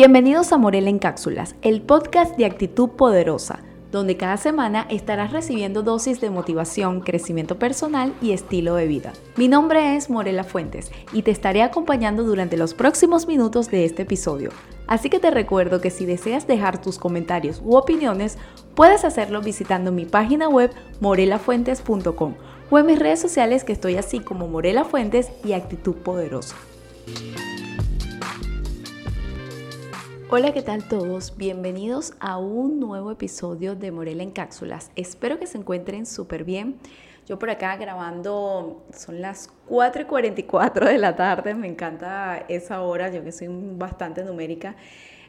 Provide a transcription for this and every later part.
Bienvenidos a Morela en Cápsulas, el podcast de actitud poderosa, donde cada semana estarás recibiendo dosis de motivación, crecimiento personal y estilo de vida. Mi nombre es Morela Fuentes y te estaré acompañando durante los próximos minutos de este episodio. Así que te recuerdo que si deseas dejar tus comentarios u opiniones, puedes hacerlo visitando mi página web morelafuentes.com o en mis redes sociales que estoy así como Morela Fuentes y Actitud Poderosa. Hola, ¿qué tal todos? Bienvenidos a un nuevo episodio de Morela en Cápsulas. Espero que se encuentren súper bien. Yo por acá grabando, son las 4 y 44 de la tarde, me encanta esa hora, yo que soy bastante numérica.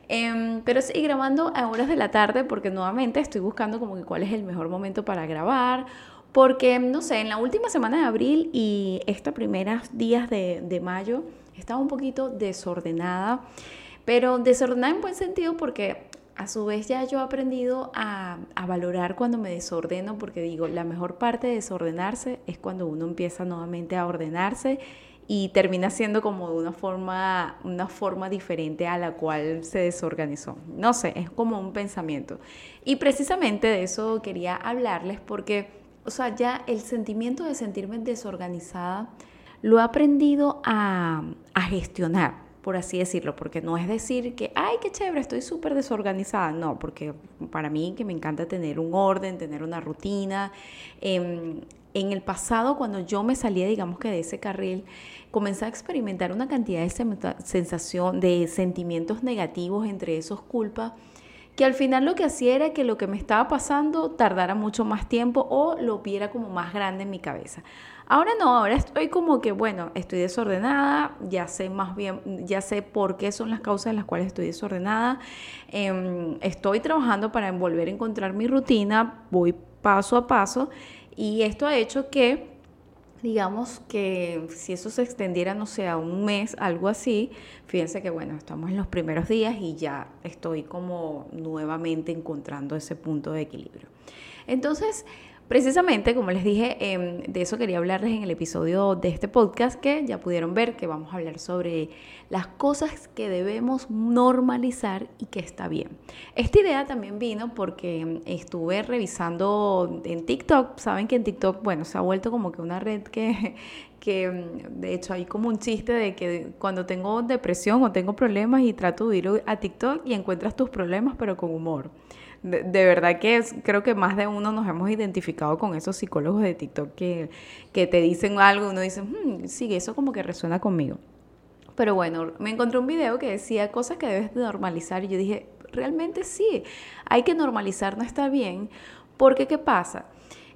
Em, pero sí, grabando a horas de la tarde porque nuevamente estoy buscando como que cuál es el mejor momento para grabar. Porque, no sé, en la última semana de abril y estos primeros días de, de mayo estaba un poquito desordenada. Pero desordenada en buen sentido porque a su vez ya yo he aprendido a, valorar cuando me desordeno porque digo, la mejor parte de desordenarse es cuando uno empieza nuevamente a ordenarse y termina siendo como de una forma, una forma diferente a la cual se desorganizó. No sé, es como un pensamiento. Y precisamente de eso quería hablarles porque, o sea, ya el sentimiento de sentirme desorganizada lo he aprendido a, a gestionar por así decirlo, porque no es decir que, ay, qué chévere, estoy súper desorganizada, no, porque para mí que me encanta tener un orden, tener una rutina. Em, en el pasado, cuando yo me salía, digamos que de ese carril, comencé a experimentar una cantidad de sensación, de sentimientos negativos, entre esos culpas, que al final lo que hacía era que lo que me estaba pasando tardara mucho más tiempo o lo viera como más grande en mi cabeza. Ahora no, ahora estoy como que, bueno, estoy desordenada, ya sé más bien, ya sé por qué son las causas en las cuales estoy desordenada. Em, estoy trabajando para volver a encontrar mi rutina, voy paso a paso y esto ha hecho que digamos que si eso se extendiera, no sé, a un mes, algo así, fíjense que bueno, estamos en los primeros días y ya estoy como nuevamente encontrando ese punto de equilibrio. Entonces, Precisamente, como les dije, em, de eso quería hablarles en el episodio de este podcast que ya pudieron ver que vamos a hablar sobre las cosas que debemos normalizar y que está bien. Esta idea también vino porque estuve revisando en TikTok, saben que en TikTok, bueno, se ha vuelto como que una red que, que de hecho hay como un chiste de que cuando tengo depresión o tengo problemas y trato de ir a TikTok y encuentras tus problemas pero con humor de, verdad que creo que más de uno nos hemos identificado con esos psicólogos de TikTok que, que te dicen algo y uno dice, hmm, sí, eso como que resuena conmigo. Pero bueno, me encontré un video que decía cosas que debes de normalizar y yo dije, realmente sí, hay que normalizar, no está bien, porque ¿qué pasa?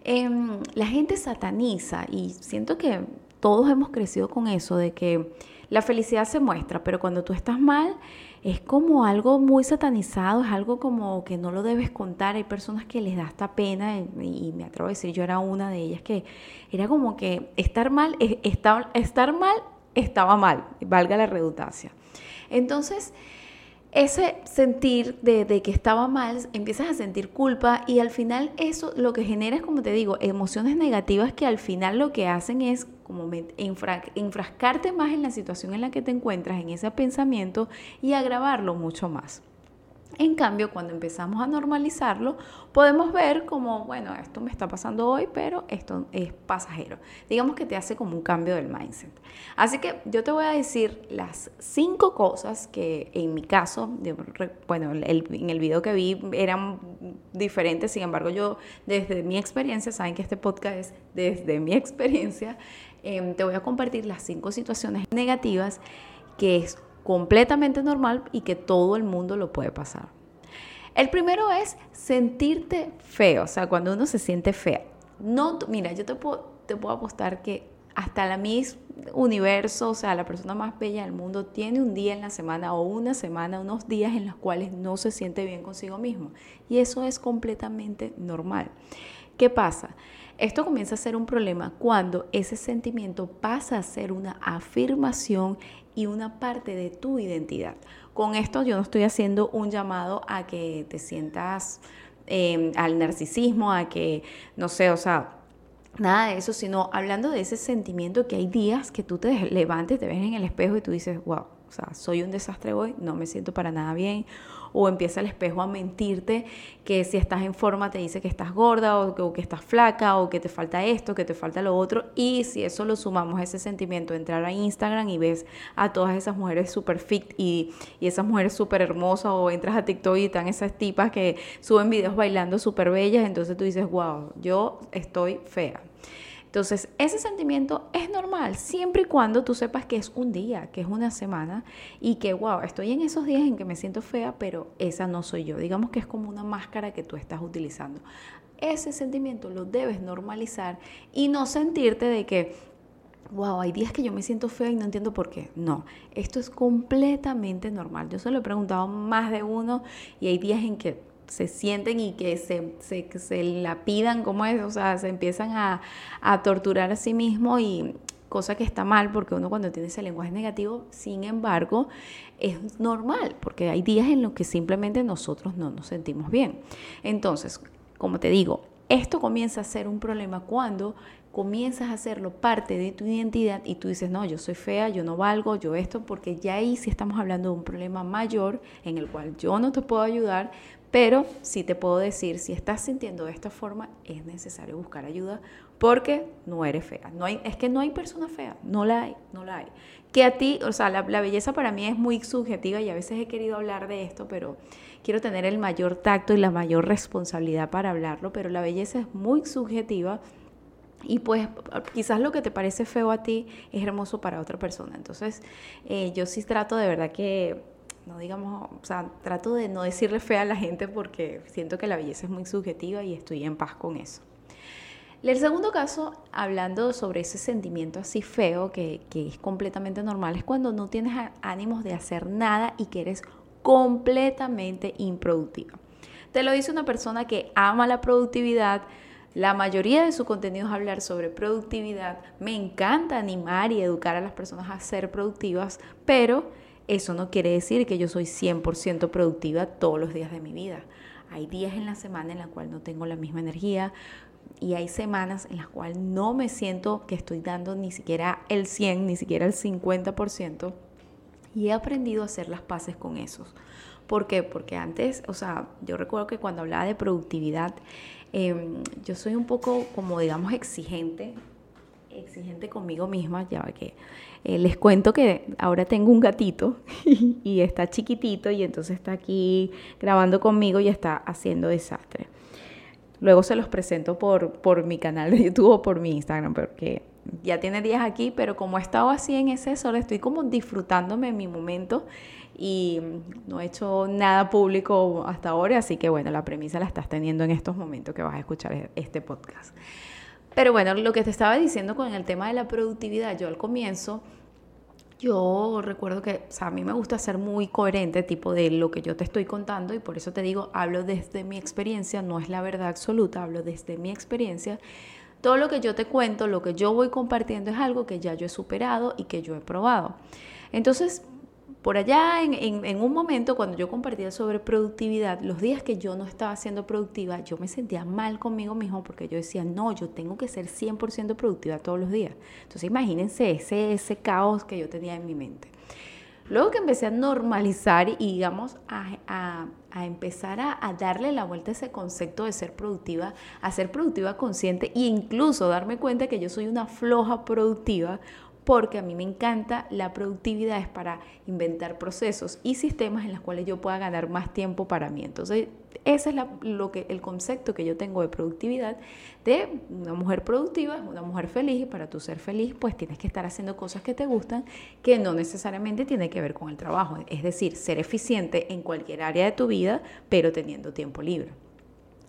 Em, la gente sataniza y siento que todos hemos crecido con eso de que la felicidad se muestra, pero cuando tú estás mal es como algo muy satanizado, es algo como que no lo debes contar. Hay personas que les da esta pena y, me atrevo a decir, yo era una de ellas que era como que estar mal, estar, estar mal estaba mal, valga la redundancia. Entonces, ese sentir de, que estaba mal, empiezas a sentir culpa y al final eso lo que genera es, como te digo, emociones negativas que al final lo que hacen es como enfrascarte más en la situación en la que te encuentras, en ese pensamiento y agravarlo mucho más. En cambio, cuando empezamos a normalizarlo, podemos ver como, bueno, esto me está pasando hoy, pero esto es pasajero. Digamos que te hace como un cambio del mindset. Así que yo te voy a decir las cinco cosas que en mi caso, bueno, en el video que vi eran diferentes, sin embargo, yo desde mi experiencia, saben que este podcast es desde mi experiencia, em, te voy a compartir las cinco situaciones negativas que es completamente normal y que todo el mundo lo puede pasar. El primero es sentirte feo, o sea, cuando uno se siente fea. No, mira, yo te puedo, apostar que hasta la Miss Universo, o sea, la persona más bella del mundo, tiene un día en la semana o una semana, unos días en los cuales no se siente bien consigo mismo. Y eso es completamente normal. ¿Qué pasa? Esto comienza a ser un problema cuando ese sentimiento pasa a ser una afirmación y una parte de tu identidad. Con esto yo no estoy haciendo un llamado a que te sientas em, al narcisismo, a que, no sé, o sea, nada de eso, sino hablando de ese sentimiento que hay días que tú te levantes, te ves en el espejo y tú dices, wow, o sea, soy un desastre hoy, no me siento para nada bien, o empieza el espejo a mentirte que si estás en forma te dice que estás gorda o que, estás flaca o que te falta esto, que te falta lo otro. Y si eso lo sumamos ese sentimiento entrar a Instagram y ves a todas esas mujeres super fit y, y esas mujeres súper hermosas o entras a TikTok y están esas tipas que suben videos bailando súper bellas, entonces tú dices, wow, yo estoy fea. Entonces, ese sentimiento es normal siempre y cuando tú sepas que es un día, que es una semana y que, wow, estoy en esos días en que me siento fea, pero esa no soy yo. Digamos que es como una máscara que tú estás utilizando. Ese sentimiento lo debes normalizar y no sentirte de que, wow, hay días que yo me siento fea y no entiendo por qué. No, esto es completamente normal. Yo se lo he preguntado más de uno y hay días en que se sienten y que se, se, la pidan, como es? O sea, se empiezan a, torturar a sí mismo y cosa que está mal porque uno cuando tiene ese lenguaje negativo, sin embargo, es normal porque hay días en los que simplemente nosotros no nos sentimos bien. Entonces, como te digo, esto comienza a ser un problema cuando comienzas a hacerlo parte de tu identidad y tú dices, no, yo soy fea, yo no valgo, yo esto, porque ya ahí sí estamos hablando de un problema mayor en el cual yo no te puedo ayudar, pero sí te puedo decir, si estás sintiendo de esta forma, es necesario buscar ayuda porque no eres fea. No hay, es que no hay persona fea, no la hay, no la hay. Que a ti, o sea, la, belleza para mí es muy subjetiva y a veces he querido hablar de esto, pero quiero tener el mayor tacto y la mayor responsabilidad para hablarlo, pero la belleza es muy subjetiva. Y pues quizás lo que te parece feo a ti es hermoso para otra persona. Entonces eh, yo sí trato de verdad que no digamos, o sea, trato de no decirle fea a la gente porque siento que la belleza es muy subjetiva y estoy en paz con eso. El segundo caso, hablando sobre ese sentimiento así feo, que, que es completamente normal, es cuando no tienes ánimos de hacer nada y que eres completamente improductiva. Te lo dice una persona que ama la productividad, la mayoría de su contenido es hablar sobre productividad. Me encanta animar y educar a las personas a ser productivas, pero eso no quiere decir que yo soy 100% productiva todos los días de mi vida. Hay días en la semana en la cual no tengo la misma energía y hay semanas en las cuales no me siento que estoy dando ni siquiera el 100, ni siquiera el 50%. Y he aprendido a hacer las paces con esos. ¿Por qué? Porque antes, o sea, yo recuerdo que cuando hablaba de productividad, em, yo soy un poco como digamos exigente exigente conmigo misma, ya que eh, les cuento que ahora tengo un gatito y está chiquitito y entonces está aquí grabando conmigo y está haciendo desastre. Luego se los presento por, por mi canal de YouTube o por mi Instagram, porque ya tiene días aquí, pero como he estado así en ese sol, estoy como disfrutándome en mi momento y no he hecho nada público hasta ahora, así que bueno, la premisa la estás teniendo en estos momentos que vas a escuchar este podcast. Pero bueno, lo que te estaba diciendo con el tema de la productividad, yo al comienzo, yo recuerdo que, a mí me gusta ser muy coherente, tipo de lo que yo te estoy contando, y por eso te digo, hablo desde mi experiencia, no es la verdad absoluta, hablo desde mi experiencia. Todo lo que yo te cuento, lo que yo voy compartiendo es algo que ya yo he superado y que yo he probado. Entonces, por allá, en, un momento, cuando yo compartía sobre productividad, los días que yo no estaba siendo productiva, yo me sentía mal conmigo mismo porque yo decía, no, yo tengo que ser 100% productiva todos los días. Entonces, imagínense ese, ese caos que yo tenía en mi mente. Luego que empecé a normalizar y, digamos, a, empezar a, a, darle la vuelta a ese concepto de ser productiva, a ser productiva consciente e incluso darme cuenta que yo soy una floja productiva porque a mí me encanta la productividad es para inventar procesos y sistemas en los cuales yo pueda ganar más tiempo para mí. Entonces, ese es lo que, el concepto que yo tengo de productividad, de una mujer productiva, una mujer feliz y para tú ser feliz pues tienes que estar haciendo cosas que te gustan que no necesariamente tiene que ver con el trabajo, es decir, ser eficiente en cualquier área de tu vida pero teniendo tiempo libre.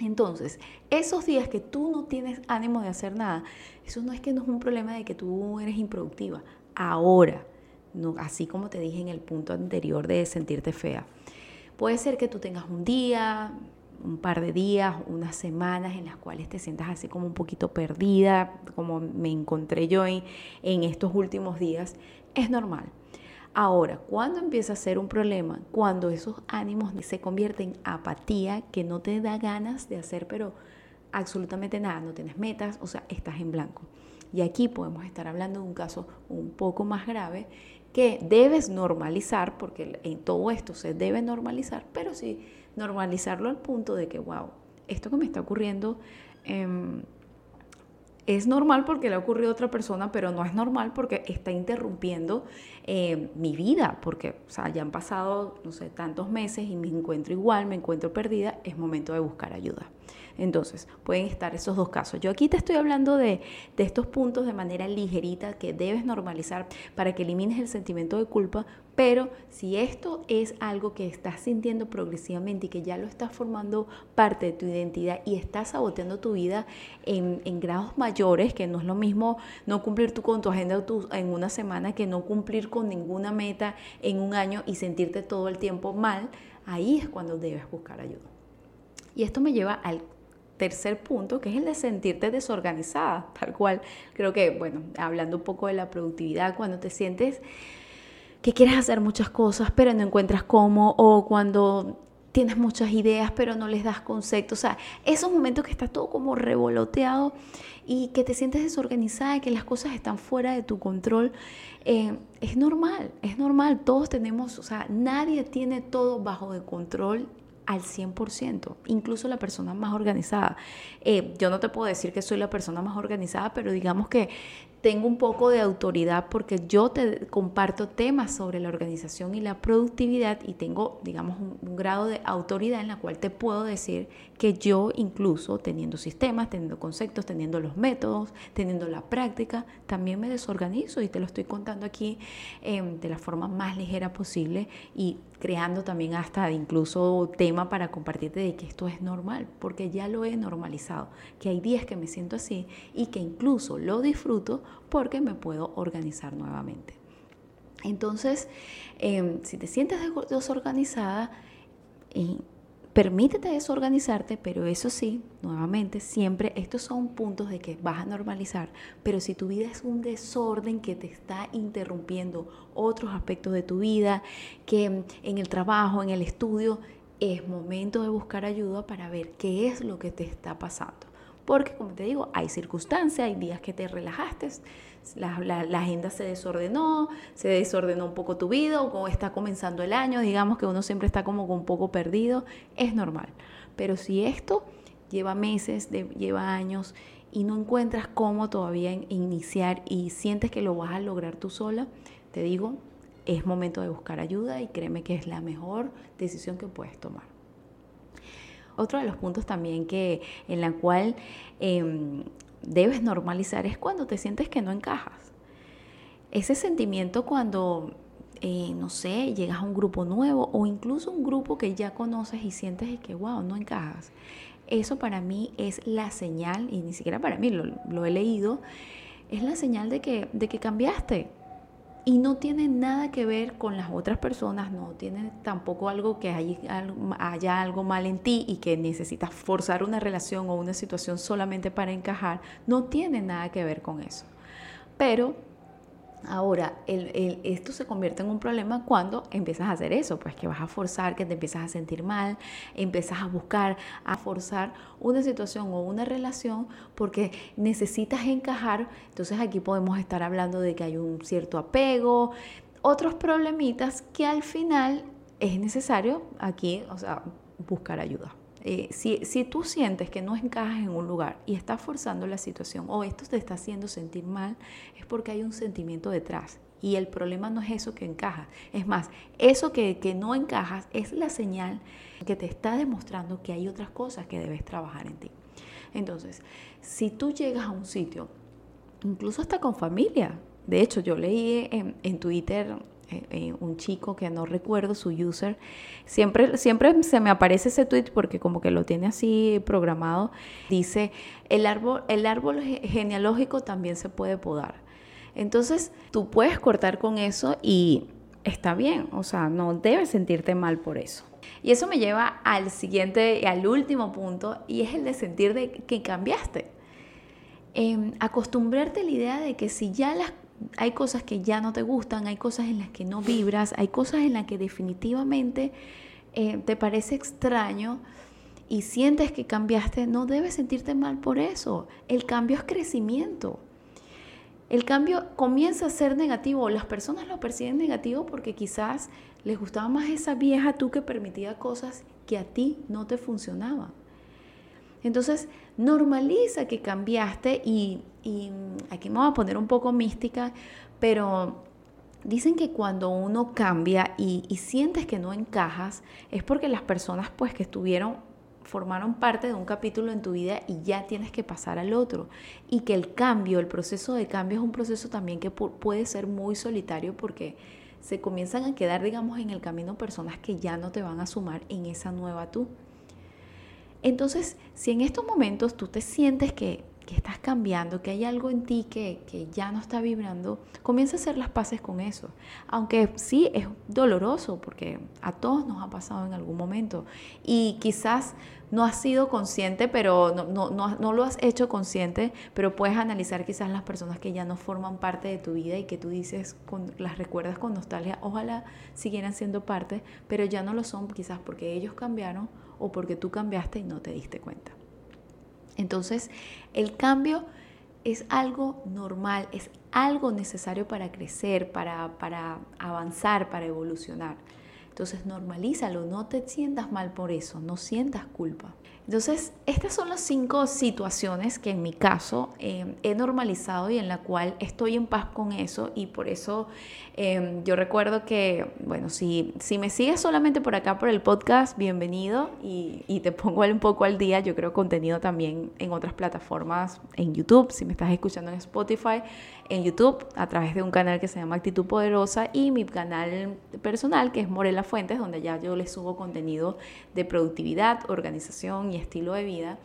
Entonces, esos días que tú no tienes ánimo de hacer nada, eso no es que no es un problema de que tú eres improductiva. Ahora, no, así como te dije en el punto anterior de sentirte fea, puede ser que tú tengas un día, un par de días, unas semanas en las cuales te sientas así como un poquito perdida, como me encontré yo en, en estos últimos días. Es normal. Ahora, ¿cuándo empieza a ser un problema? Cuando esos ánimos se convierten en apatía, que no te da ganas de hacer, pero absolutamente nada, no tienes metas, o sea, estás en blanco. Y aquí podemos estar hablando de un caso un poco más grave que debes normalizar, porque en todo esto se debe normalizar, pero sí normalizarlo al punto de que, wow, esto que me está ocurriendo em, es normal porque le ha ocurrido a otra persona, pero no es normal porque está interrumpiendo em, mi vida, porque o ya han pasado, no sé, tantos meses y me encuentro igual, me encuentro perdida, es momento de buscar ayuda. Entonces, pueden estar esos dos casos. Yo aquí te estoy hablando de, estos puntos de manera ligerita que debes normalizar para que elimines el sentimiento de culpa, pero si esto es algo que estás sintiendo progresivamente y que ya lo estás formando parte de tu identidad y estás saboteando tu vida en, grados mayores, que no es lo mismo no cumplir tú con tu agenda en una semana que no cumplir con ninguna meta en un año y sentirte todo el tiempo mal, ahí es cuando debes buscar ayuda. Y esto me lleva al tercer punto, que es el de sentirte desorganizada, tal cual. Creo que, bueno, hablando un poco de la productividad, cuando te sientes que quieres hacer muchas cosas, pero no encuentras cómo, o cuando tienes muchas ideas, pero no les das conceptos, o sea, esos momentos que está todo como revoloteado y que te sientes desorganizada y que las cosas están fuera de tu control, eh, es normal, es normal, todos tenemos, o sea, nadie tiene todo bajo de control al 100%, incluso la persona más organizada. Eh, yo no te puedo decir que soy la persona más organizada, pero digamos que tengo un poco de autoridad porque yo te comparto temas sobre la organización y la productividad y tengo, digamos, un, grado de autoridad en la cual te puedo decir que yo incluso teniendo sistemas, teniendo conceptos, teniendo los métodos, teniendo la práctica, también me desorganizo y te lo estoy contando aquí em, de la forma más ligera posible y creando también hasta incluso tema para compartirte de que esto es normal, porque ya lo he normalizado, que hay días que me siento así y que incluso lo disfruto porque me puedo organizar nuevamente. Entonces, em, si te sientes desorganizada, eh, permítete desorganizarte, pero eso sí, nuevamente, siempre estos son puntos de que vas a normalizar, pero si tu vida es un desorden que te está interrumpiendo otros aspectos de tu vida, que en el trabajo, en el estudio, es momento de buscar ayuda para ver qué es lo que te está pasando. Porque, como te digo, hay circunstancias, hay días que te relajaste, la, agenda se desordenó, se desordenó un poco tu vida o está comenzando el año, digamos que uno siempre está como un poco perdido, es normal. Pero si esto lleva meses, lleva años y no encuentras cómo todavía iniciar y sientes que lo vas a lograr tú sola, te digo, es momento de buscar ayuda y créeme que es la mejor decisión que puedes tomar. Otro de los puntos también que en la cual em, debes normalizar es cuando te sientes que no encajas. Ese sentimiento cuando, eh, no sé, llegas a un grupo nuevo o incluso un grupo que ya conoces y sientes que, wow, no encajas. Eso para mí es la señal, y ni siquiera para mí, lo, lo he leído, es la señal de que, de que cambiaste, y no tiene nada que ver con las otras personas, no tiene tampoco algo que haya algo mal en ti y que necesitas forzar una relación o una situación solamente para encajar, no tiene nada que ver con eso. Pero Ahora, esto se convierte en un problema cuando empiezas a hacer eso, pues que vas a forzar, que te empiezas a sentir mal, empiezas a buscar, a forzar una situación o una relación porque necesitas encajar. Entonces aquí podemos estar hablando de que hay un cierto apego, otros problemitas que al final es necesario aquí, o sea, buscar ayuda. Eh, si, tú sientes que no encajas en un lugar y estás forzando la situación o esto te está haciendo sentir mal, es porque hay un sentimiento detrás. Y el problema no es eso que encaja. Es más, eso que, que no encajas es la señal que te está demostrando que hay otras cosas que debes trabajar en ti. Entonces, si tú llegas a un sitio, incluso hasta con familia, de hecho yo leí en, en Twitter eh, eh, un chico que no recuerdo su user. Siempre, siempre se me aparece ese tweet porque como que lo tiene así programado. Dice, el árbol, el árbol genealógico también se puede podar. Entonces, tú puedes cortar con eso y está bien, o sea, no debes sentirte mal por eso. Y eso me lleva al siguiente y al último punto y es el de sentir de que cambiaste. Em, acostumbrarte a la idea de que si ya las hay cosas que ya no te gustan, hay cosas en las que no vibras, hay cosas en las que definitivamente eh, te parece extraño y sientes que cambiaste, no debes sentirte mal por eso. El cambio es crecimiento. el cambio comienza a ser negativo. Las personas lo perciben negativo porque quizás les gustaba más esa vieja tú que permitía cosas que a ti no te funcionaban. Entonces, normaliza que cambiaste y, aquí me voy a poner un poco mística, pero dicen que cuando uno cambia y, y sientes que no encajas, es porque las personas pues que estuvieron formaron parte de un capítulo en tu vida y ya tienes que pasar al otro. Y que el cambio, el proceso de cambio es un proceso también que puede ser muy solitario porque se comienzan a quedar, digamos, en el camino personas que ya no te van a sumar en esa nueva tú. Entonces, si en estos momentos tú te sientes que que estás cambiando, que hay algo en ti que, que, ya no está vibrando, comienza a hacer las paces con eso. Aunque sí es doloroso, porque a todos nos ha pasado en algún momento. Y quizás no has sido consciente, pero no, no, no, no, lo has hecho consciente, pero puedes analizar quizás las personas que ya no forman parte de tu vida y que tú dices, con, las recuerdas con nostalgia, ojalá siguieran siendo parte, pero ya no lo son quizás porque ellos cambiaron o porque tú cambiaste y no te diste cuenta. Entonces, el cambio es algo normal, es algo necesario para crecer, para, para avanzar, para evolucionar. Entonces, normalízalo, no te sientas mal por eso, no sientas culpa. Entonces, estas son las cinco situaciones que en mi caso em, he normalizado y en la cual estoy en paz con eso y por eso em, yo recuerdo que, bueno, si, si me sigues solamente por acá por el podcast, bienvenido y, y te pongo un poco al día. Yo creo contenido también en otras plataformas, en YouTube, si me estás escuchando en Spotify, en YouTube a través de un canal que se llama Actitud Poderosa y mi canal personal que es Morela Fuentes, donde ya yo les subo contenido de productividad, organización estilo de vida.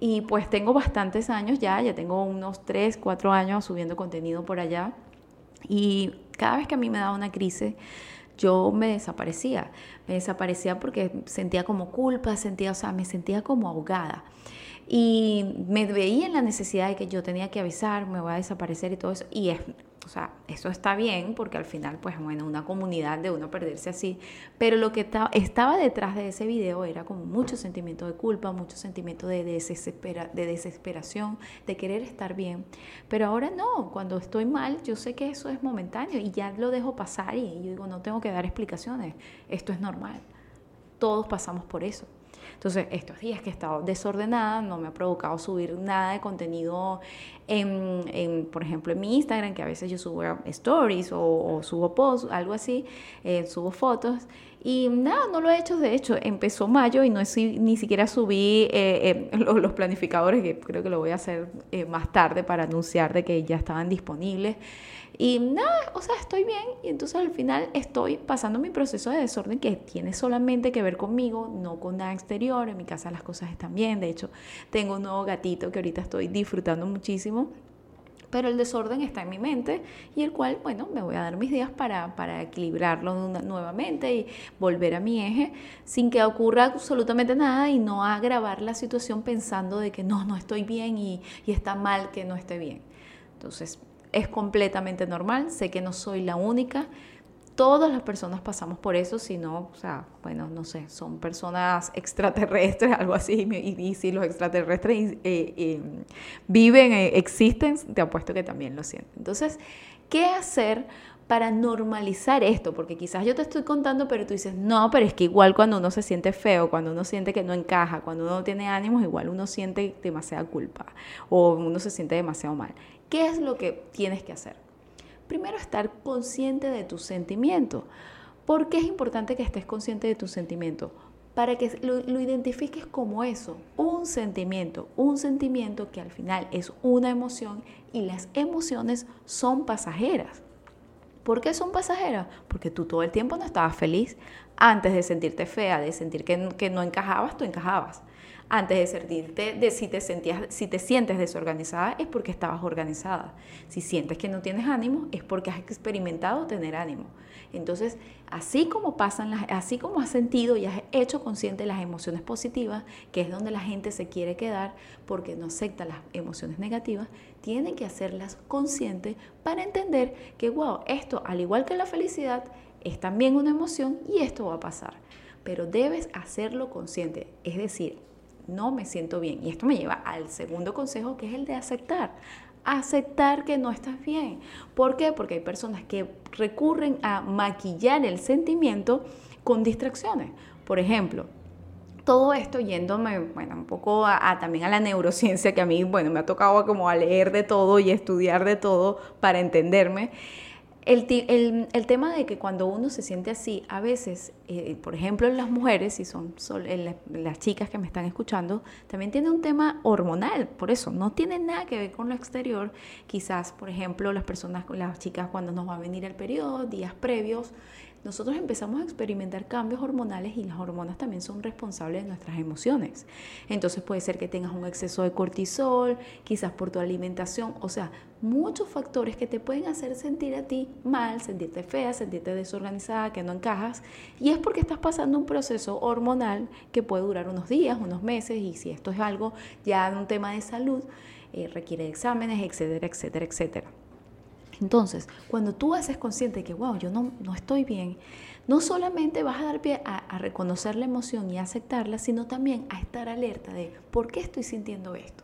Y pues tengo bastantes años ya, ya tengo unos 3, 4 años subiendo contenido por allá. Y cada vez que a mí me daba una crisis, yo me desaparecía. Me desaparecía porque sentía como culpa, sentía, o sea, me sentía como ahogada. Y me veía en la necesidad de que yo tenía que avisar, me voy a desaparecer y todo eso. Y es, o sea, eso está bien porque al final, pues bueno, una comunidad de uno perderse así. Pero lo que estaba detrás de ese video era como mucho sentimiento de culpa, mucho sentimiento de, desespera, de desesperación, de querer estar bien. Pero ahora no, cuando estoy mal, yo sé que eso es momentáneo y ya lo dejo pasar y yo digo, no tengo que dar explicaciones, esto es normal. Todos pasamos por eso. Entonces, estos días que he estado desordenada, no me ha provocado subir nada de contenido, en, por ejemplo, en mi Instagram, que a veces yo subo stories o, subo posts, algo así, eh, subo fotos. Y nada, no lo he hecho. De hecho, empezó mayo y no es, ni siquiera subí eh, eh, los, planificadores, que creo que lo voy a hacer más tarde para anunciar de que ya estaban disponibles. Y nada, o sea, estoy bien y entonces al final estoy pasando mi proceso de desorden que tiene solamente que ver conmigo, no con nada exterior. En mi casa las cosas están bien. De hecho, tengo un nuevo gatito que ahorita estoy disfrutando muchísimo. Pero el desorden está en mi mente y el cual, bueno, me voy a dar mis días para, para equilibrarlo nuevamente y volver a mi eje sin que ocurra absolutamente nada y no agravar la situación pensando de que no, no estoy bien y, y está mal que no esté bien. Entonces, es completamente normal, sé que no soy la única, todas las personas pasamos por eso, si no, o sea, bueno, no sé, son personas extraterrestres, algo así, y, si los extraterrestres eh, eh, viven, eh, existen, te apuesto que también lo sienten. Entonces, ¿qué hacer para normalizar esto? Porque quizás yo te estoy contando, pero tú dices, no, pero es que igual cuando uno se siente feo, cuando uno siente que no encaja, cuando uno no tiene ánimos, igual uno siente demasiada culpa o uno se siente demasiado mal. ¿Qué es lo que tienes que hacer? Primero, estar consciente de tu sentimiento. ¿Por qué es importante que estés consciente de tu sentimiento? Para que lo, identifiques como eso, un sentimiento, un sentimiento que al final es una emoción y las emociones son pasajeras. ¿Por qué son pasajeras? Porque tú todo el tiempo no estabas feliz. Antes de sentirte fea, de sentir que no encajabas, tú encajabas antes de sentirte, de si te, sentías, si te sientes desorganizada es porque estabas organizada. Si sientes que no tienes ánimo es porque has experimentado tener ánimo. Entonces, así como pasan así como has sentido y has hecho consciente las emociones positivas, que es donde la gente se quiere quedar porque no acepta las emociones negativas, tienen que hacerlas conscientes para entender que, wow, esto, al igual que la felicidad, es también una emoción y esto va a pasar. Pero debes hacerlo consciente, es decir, no me siento bien. Y esto me lleva al segundo consejo, que es el de aceptar. aceptar que no estás bien. ¿Por qué? Porque hay personas que recurren a maquillar el sentimiento con distracciones. Por ejemplo, todo esto yéndome, bueno, un poco a, también a la neurociencia, que a mí, bueno, me ha tocado como a leer de todo y estudiar de todo para entenderme. El, el, tema de que cuando uno se siente así, a veces, eh, por ejemplo, en las mujeres, y son, las chicas que me están escuchando, también tiene un tema hormonal, por eso no tiene nada que ver con lo exterior. Quizás, por ejemplo, las personas, las chicas cuando nos va a venir el periodo, días previos, nosotros empezamos a experimentar cambios hormonales y las hormonas también son responsables de nuestras emociones. Entonces puede ser que tengas un exceso de cortisol, quizás por tu alimentación, o sea, muchos factores que te pueden hacer sentir a ti mal, sentirte fea, sentirte desorganizada, que no encajas, y es porque estás pasando un proceso hormonal que puede durar unos días, unos meses, y si esto es algo ya un tema de salud, eh, requiere exámenes, etcétera, etcétera, etcétera. Entonces, cuando tú haces consciente que, wow, yo no, no estoy bien, no solamente vas a dar pie a, reconocer la emoción y aceptarla, sino también a estar alerta de por qué estoy sintiendo esto.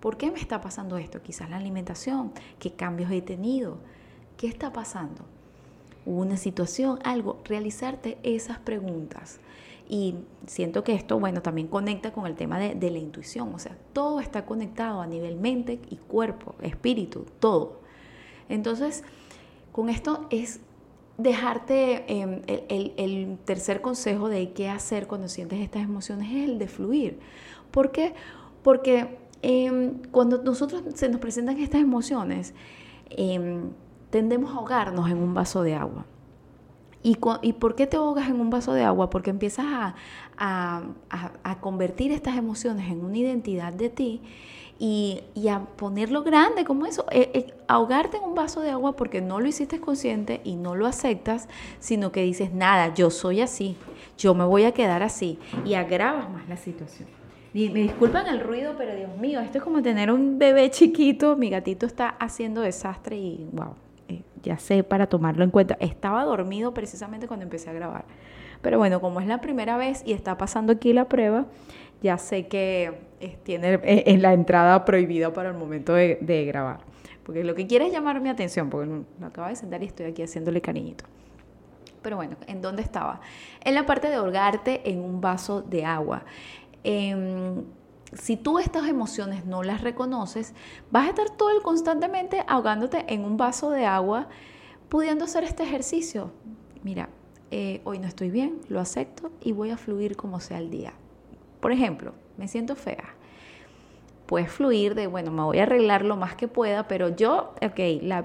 ¿Por qué me está pasando esto? Quizás la alimentación, qué cambios he tenido, qué está pasando. Una situación, algo, realizarte esas preguntas. Y siento que esto, bueno, también conecta con el tema de, de la intuición. O sea, todo está conectado a nivel mente y cuerpo, espíritu, todo. Entonces, con esto es dejarte, em, el, tercer consejo de qué hacer cuando sientes estas emociones es el de fluir. ¿Por qué? Porque em, cuando nosotros se nos presentan estas emociones, em, tendemos a ahogarnos en un vaso de agua. ¿Y, por qué te ahogas en un vaso de agua? Porque empiezas a, a convertir estas emociones en una identidad de ti y, a ponerlo grande como eso, eh, eh, ahogarte en un vaso de agua porque no lo hiciste consciente y no lo aceptas, sino que dices, nada, yo soy así, yo me voy a quedar así y agravas más la situación. Y me disculpan el ruido, pero Dios mío, esto es como tener un bebé chiquito, mi gatito está haciendo desastre y wow, eh, ya sé para tomarlo en cuenta. Estaba dormido precisamente cuando empecé a grabar. Pero bueno, como es la primera vez y está pasando aquí la prueba, ya sé que eh, tiene en eh, la entrada prohibida para el momento de, grabar. Porque lo que quiere es llamar mi atención, porque lo acaba de sentar y estoy aquí haciéndole cariñito. Pero bueno, ¿en dónde estaba? En la parte de ahogarte en un vaso de agua. Em, si tú estas emociones no las reconoces, vas a estar todo el constantemente ahogándote en un vaso de agua, pudiendo hacer este ejercicio. Mira, eh, hoy no estoy bien, lo acepto y voy a fluir como sea el día. Por ejemplo, me siento fea. Puedes fluir de, bueno, me voy a arreglar lo más que pueda, pero yo, ok,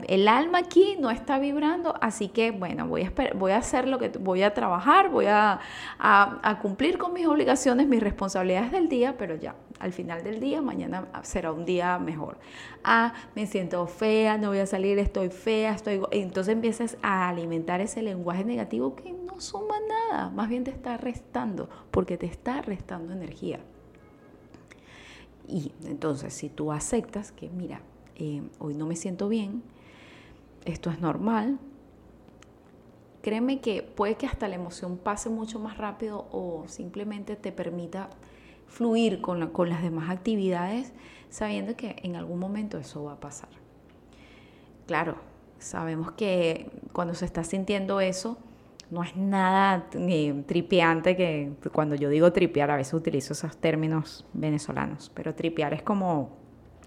el alma aquí no está vibrando, así que, bueno, voy a, voy a hacer lo que voy a trabajar, voy a, a, cumplir con mis obligaciones, mis responsabilidades del día, pero ya, al final del día, mañana será un día mejor. Ah, me siento fea, no voy a salir, estoy fea, estoy... Entonces empiezas a alimentar ese lenguaje negativo que no suma nada, más bien te está restando, porque te está restando energía. Y entonces, si tú aceptas que, mira, eh, hoy no me siento bien, esto es normal, créeme que puede que hasta la emoción pase mucho más rápido o simplemente te permita fluir con, con las demás actividades sabiendo que en algún momento eso va a pasar. Claro, sabemos que cuando se está sintiendo eso, no es nada ni tripeante que cuando yo digo tripear, a veces utilizo esos términos venezolanos, pero tripear es como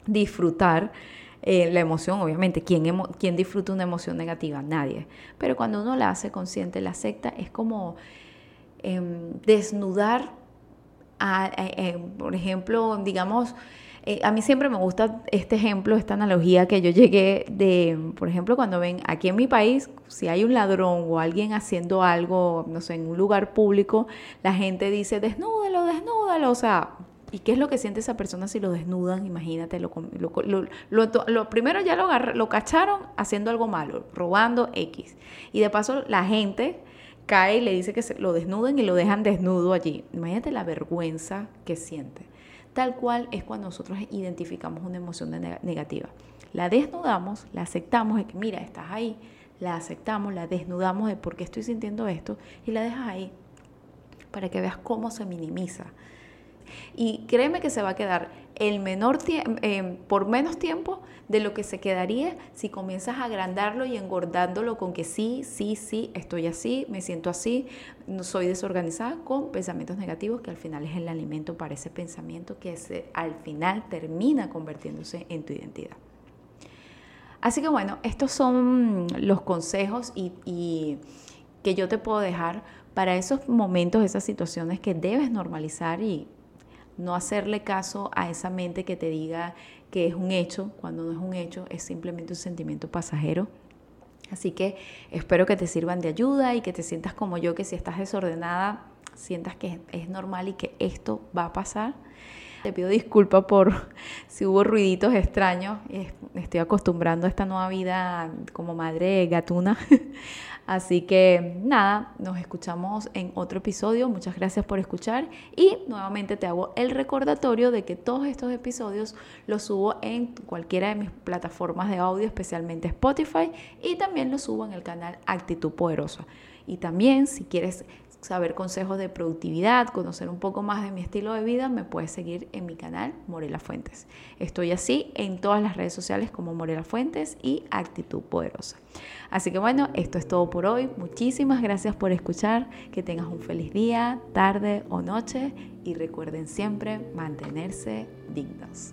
disfrutar eh, la emoción, obviamente. ¿Quién, ¿Quién disfruta una emoción negativa? Nadie. Pero cuando uno la hace consciente, la acepta, es como em, desnudar, eh, por ejemplo, digamos, eh, a mí siempre me gusta este ejemplo, esta analogía que yo llegué de, por ejemplo, cuando ven aquí en mi país, si hay un ladrón o alguien haciendo algo, no sé, en un lugar público, la gente dice, desnúdalo, desnúdalo, o sea, ¿Y qué es lo que siente esa persona si lo desnudan? Imagínate, lo, lo, primero ya lo, lo cacharon haciendo algo malo, robando X. Y de paso la gente cae y le dice que se lo desnuden y lo dejan desnudo allí. Imagínate la vergüenza que siente. Tal cual es cuando nosotros identificamos una emoción negativa. La desnudamos, la aceptamos de que, mira, estás ahí, la aceptamos, la desnudamos de por qué estoy sintiendo esto y la dejas ahí para que veas cómo se minimiza. Y créeme que se va a quedar el menor eh, por menos tiempo de lo que se quedaría si comienzas a agrandarlo y engordándolo con que sí, sí, sí, estoy así, me siento así, soy desorganizada con pensamientos negativos que al final es el alimento para ese pensamiento que al final termina convirtiéndose en tu identidad. Así que bueno, estos son los consejos y que yo te puedo dejar para esos momentos, esas situaciones que debes normalizar y no hacerle caso a esa mente que te diga que es un hecho, cuando no es un hecho, es simplemente un sentimiento pasajero. Así que espero que te sirvan de ayuda y que te sientas como yo, que si estás desordenada, sientas que es normal y que esto va a pasar. Te pido disculpas por si hubo ruiditos extraños. Estoy acostumbrando a esta nueva vida como madre gatuna. Así que nada, nos escuchamos en otro episodio. Muchas gracias por escuchar y nuevamente te hago el recordatorio de que todos estos episodios los subo en cualquiera de mis plataformas de audio, especialmente Spotify, y también los subo en el canal Actitud Poderosa. Y también si quieres saber consejos de productividad, conocer un poco más de mi estilo de vida, me puedes seguir en mi canal Morela Fuentes. Estoy así en todas las redes sociales como Morela Fuentes y Actitud Poderosa. Así que bueno, esto es todo por hoy. Muchísimas gracias por escuchar. Que tengas un feliz día, tarde o noche y recuerden siempre mantenerse dignos.